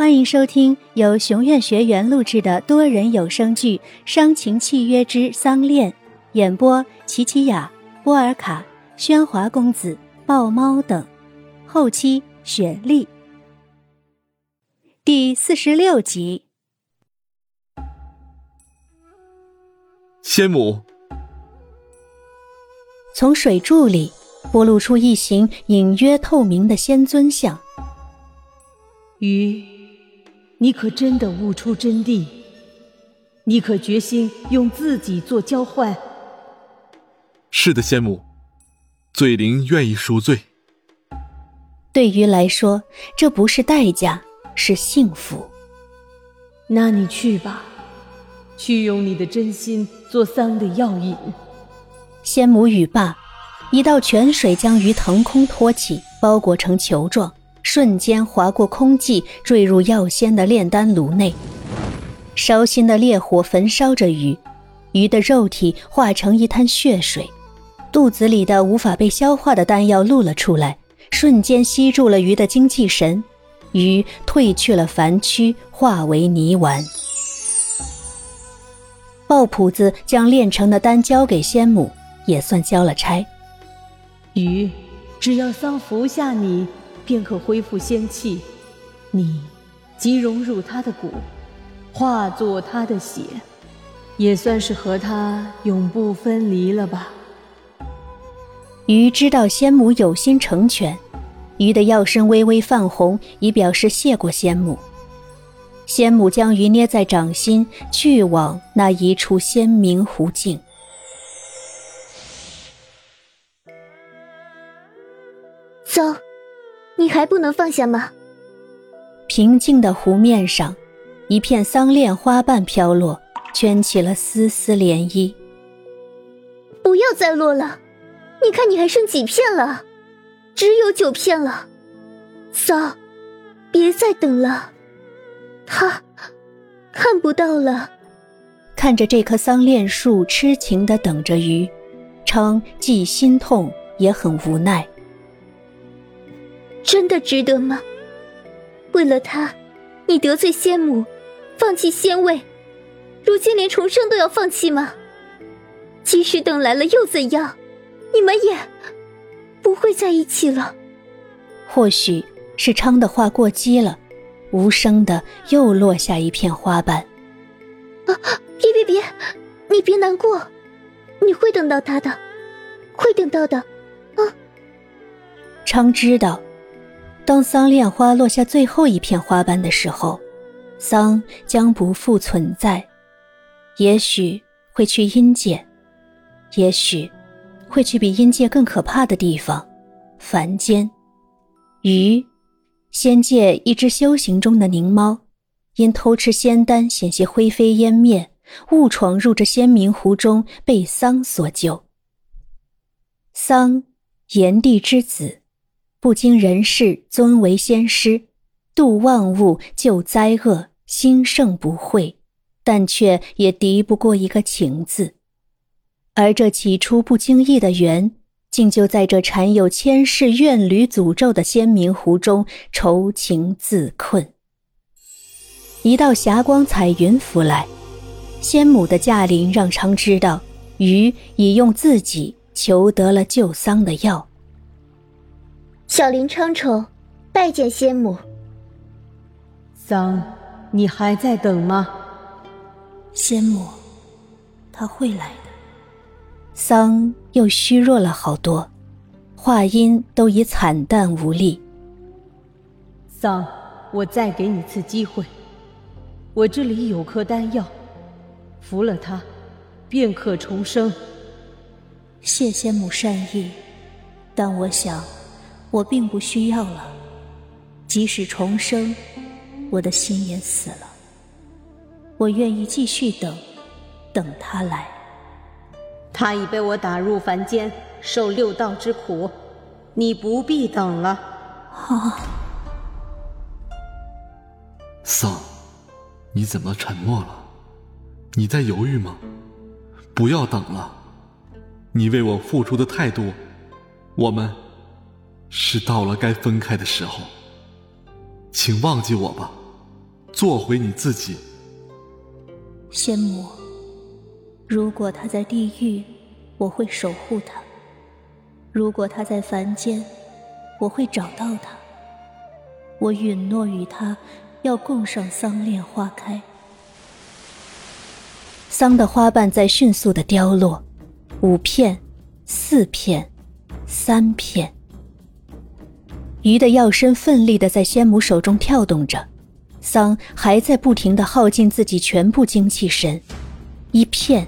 欢迎收听由熊院学员录制的多人有声剧《伤情契约之丧恋》，演播：琪琪雅、波尔卡、喧哗公子、豹猫等，后期雪莉。第四十六集，仙母从水柱里剥露出一行隐约透明的仙尊像。鱼。你可真的悟出真谛？你可决心用自己做交换？是的，仙母，罪灵愿意赎罪。对于来说，这不是代价，是幸福。那你去吧，去用你的真心做桑的药引。仙母语罢，一道泉水将鱼腾空托起，包裹成球状。瞬间划过空寂，坠入药仙的炼丹炉内。烧心的烈火焚烧着鱼，鱼的肉体化成一滩血水，肚子里的无法被消化的丹药露了出来，瞬间吸住了鱼的精气神，鱼褪去了凡躯，化为泥丸。鲍普子将炼成的丹交给仙母，也算交了差。鱼，只要桑服下你。便可恢复仙气，你即融入他的骨，化作他的血，也算是和他永不分离了吧。鱼知道仙母有心成全，鱼的药身微微泛红，以表示谢过仙母。仙母将鱼捏在掌心，去往那一处仙明湖境。走。你还不能放下吗？平静的湖面上，一片桑恋花瓣飘落，圈起了丝丝涟漪。不要再落了，你看你还剩几片了？只有九片了。桑，别再等了，他看不到了。看着这棵桑恋树痴情的等着鱼，昌既心痛也很无奈。真的值得吗？为了他，你得罪仙母，放弃仙位，如今连重生都要放弃吗？即使等来了又怎样？你们也不会在一起了。或许是昌的话过激了，无声的又落下一片花瓣。啊！别别别！你别难过，你会等到他的，会等到的。啊！昌知道。当桑恋花落下最后一片花瓣的时候，桑将不复存在，也许会去阴界，也许会去比阴界更可怕的地方——凡间。鱼，仙界一只修行中的灵猫，因偷吃仙丹险些灰飞烟灭，误闯入这仙明湖中，被桑所救。桑，炎帝之子。不经人事，尊为仙师，度万物，救灾厄，兴盛不讳，但却也敌不过一个情字。而这起初不经意的缘，竟就在这缠有千世怨侣诅咒的仙明湖中愁情自困。一道霞光彩云拂来，仙母的驾临让昌知道，鱼已用自己求得了救丧的药。小林昌宠，拜见仙母。桑，你还在等吗？仙母，他会来的。桑又虚弱了好多，话音都已惨淡无力。桑，我再给你次机会，我这里有颗丹药，服了它，便可重生。谢仙母善意，但我想。我并不需要了，即使重生，我的心也死了。我愿意继续等，等他来。他已被我打入凡间，受六道之苦，你不必等了。啊！桑，你怎么沉默了？你在犹豫吗？不要等了，你为我付出的太多，我们。是到了该分开的时候，请忘记我吧，做回你自己。仙母，如果他在地狱，我会守护他；如果他在凡间，我会找到他。我允诺与他要共赏桑恋花开。桑的花瓣在迅速的凋落，五片，四片，三片。鱼的药身奋力的在仙母手中跳动着，桑还在不停的耗尽自己全部精气神，一片，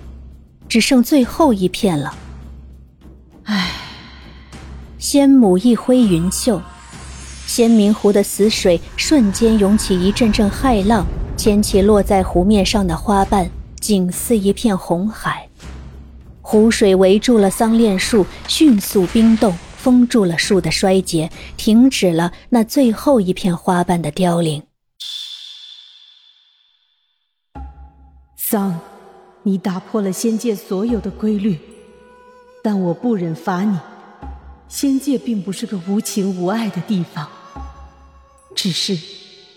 只剩最后一片了。唉，仙母一挥云袖，仙明湖的死水瞬间涌起一阵阵骇浪，掀起落在湖面上的花瓣，景似一片红海。湖水围住了桑炼树，迅速冰冻。封住了树的衰竭，停止了那最后一片花瓣的凋零。桑，你打破了仙界所有的规律，但我不忍罚你。仙界并不是个无情无爱的地方，只是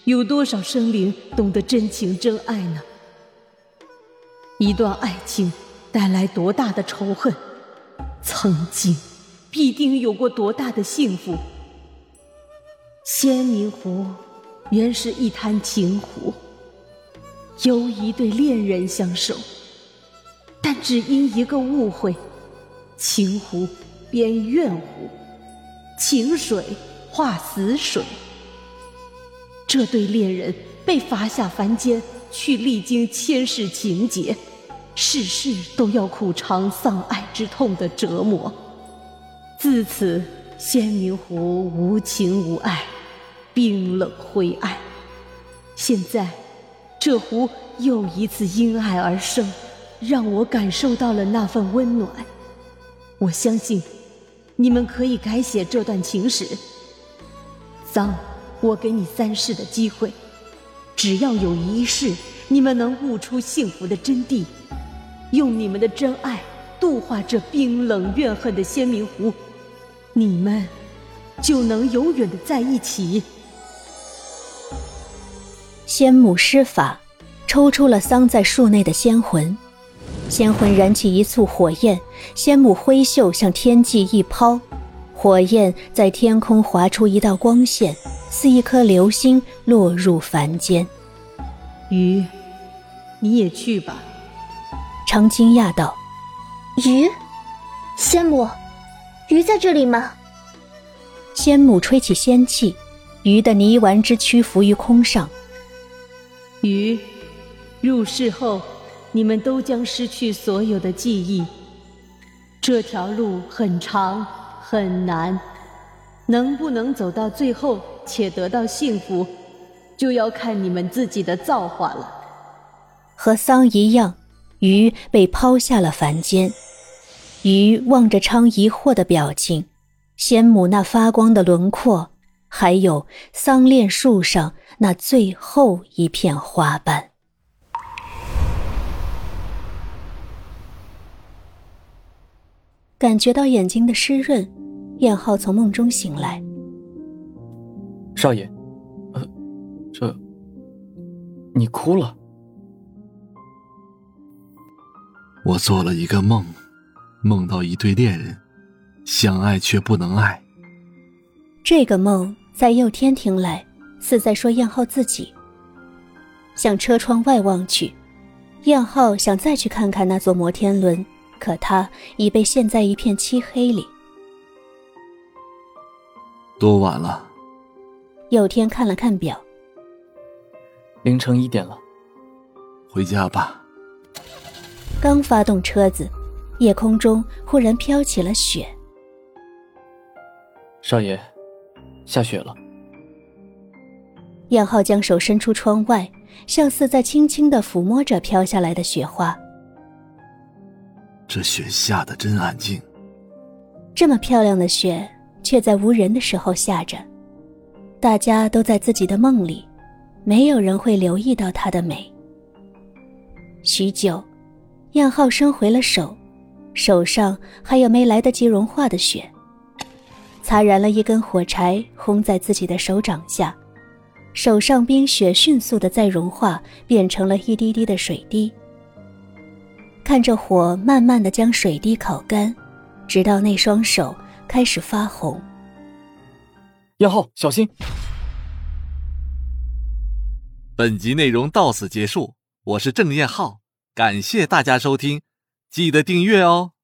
有多少生灵懂得真情真爱呢？一段爱情带来多大的仇恨？曾经。必定有过多大的幸福？仙明湖原是一滩情湖，由一对恋人相守，但只因一个误会，情湖变怨湖，情水化死水。这对恋人被罚下凡间，去历经千世情劫，世世都要苦尝丧爱之痛的折磨。自此，仙明湖无情无爱，冰冷灰暗。现在，这湖又一次因爱而生，让我感受到了那份温暖。我相信，你们可以改写这段情史。桑，我给你三世的机会，只要有一世，你们能悟出幸福的真谛，用你们的真爱度化这冰冷怨恨的仙明湖。你们就能永远的在一起。仙母施法，抽出了桑在树内的仙魂，仙魂燃起一簇火焰，仙母挥袖向天际一抛，火焰在天空划出一道光线，似一颗流星落入凡间。鱼，你也去吧。常惊讶道：“鱼，仙母。”鱼在这里吗？仙母吹起仙气，鱼的泥丸之躯浮于空上。鱼，入世后，你们都将失去所有的记忆。这条路很长很难，能不能走到最后且得到幸福，就要看你们自己的造化了。和桑一样，鱼被抛下了凡间。鱼望着昌疑惑的表情，仙母那发光的轮廓，还有桑恋树上那最后一片花瓣，感觉到眼睛的湿润，燕浩从梦中醒来。少爷，呃，这，你哭了？我做了一个梦。梦到一对恋人，相爱却不能爱。这个梦在佑天听来，似在说燕浩自己。向车窗外望去，燕浩想再去看看那座摩天轮，可他已被陷在一片漆黑里。多晚了？佑天看了看表，凌晨一点了。回家吧。刚发动车子。夜空中忽然飘起了雪。少爷，下雪了。燕浩将手伸出窗外，像似在轻轻的抚摸着飘下来的雪花。这雪下的真安静。这么漂亮的雪，却在无人的时候下着。大家都在自己的梦里，没有人会留意到它的美。许久，燕浩伸回了手。手上还有没来得及融化的雪，擦燃了一根火柴，烘在自己的手掌下，手上冰雪迅速的在融化，变成了一滴滴的水滴。看着火慢慢的将水滴烤干，直到那双手开始发红。燕浩，小心！本集内容到此结束，我是郑燕浩，感谢大家收听，记得订阅哦。